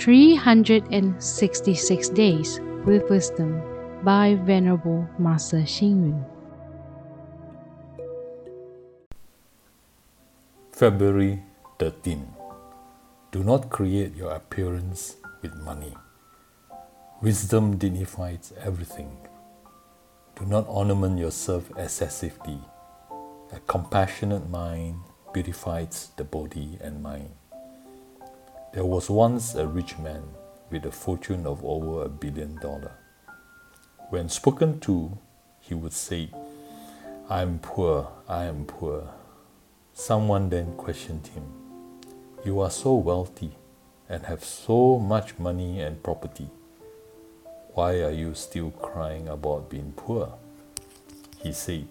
366 Days with Wisdom by Venerable Master Xing. February 13. Do not create your appearance with money. Wisdom dignifies everything. Do not ornament yourself excessively. A compassionate mind beautifies the body and mind. There was once a rich man with a fortune of over a billion dollars. When spoken to, he would say, I am poor, I am poor. Someone then questioned him, You are so wealthy and have so much money and property. Why are you still crying about being poor? He said,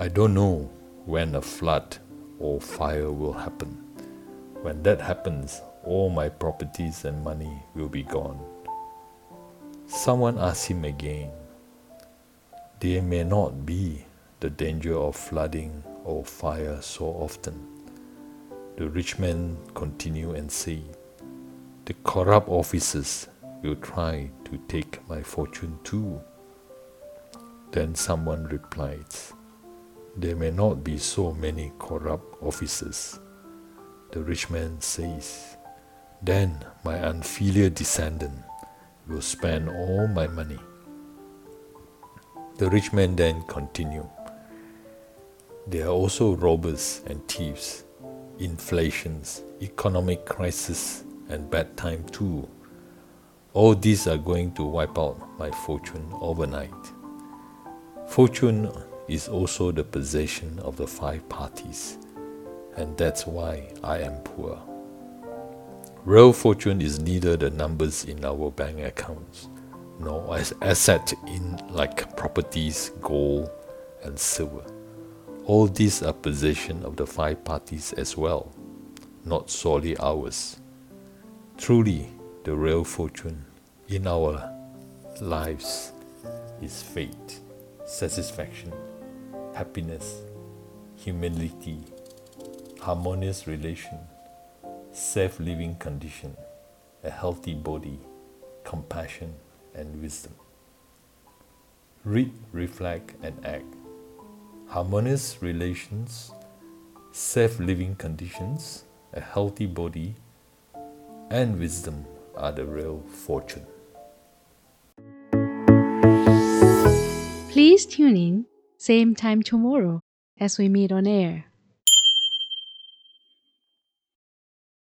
I don't know when a flood or fire will happen. When that happens, all my properties and money will be gone. Someone asked him again, There may not be the danger of flooding or fire so often. The rich man continued and said, The corrupt officers will try to take my fortune too. Then someone replied, There may not be so many corrupt officers. The rich man says, Then my unfilial descendant will spend all my money. The rich man then continued, There are also robbers and thieves, inflations, economic crisis, and bad time too. All these are going to wipe out my fortune overnight. Fortune is also the possession of the five parties, and that's why I am poor. Real fortune is neither the numbers in our bank accounts nor as asset in like properties, gold, and silver. All these are possession of the five parties as well, not solely ours. Truly, the real fortune in our lives is faith, satisfaction, happiness, humility, harmonious relation, safe living condition, a healthy body, compassion, and wisdom. Read, reflect, and act. Harmonious relations, safe living conditions, a healthy body, and wisdom are the real fortune. Please tune in, same time tomorrow as we meet on air.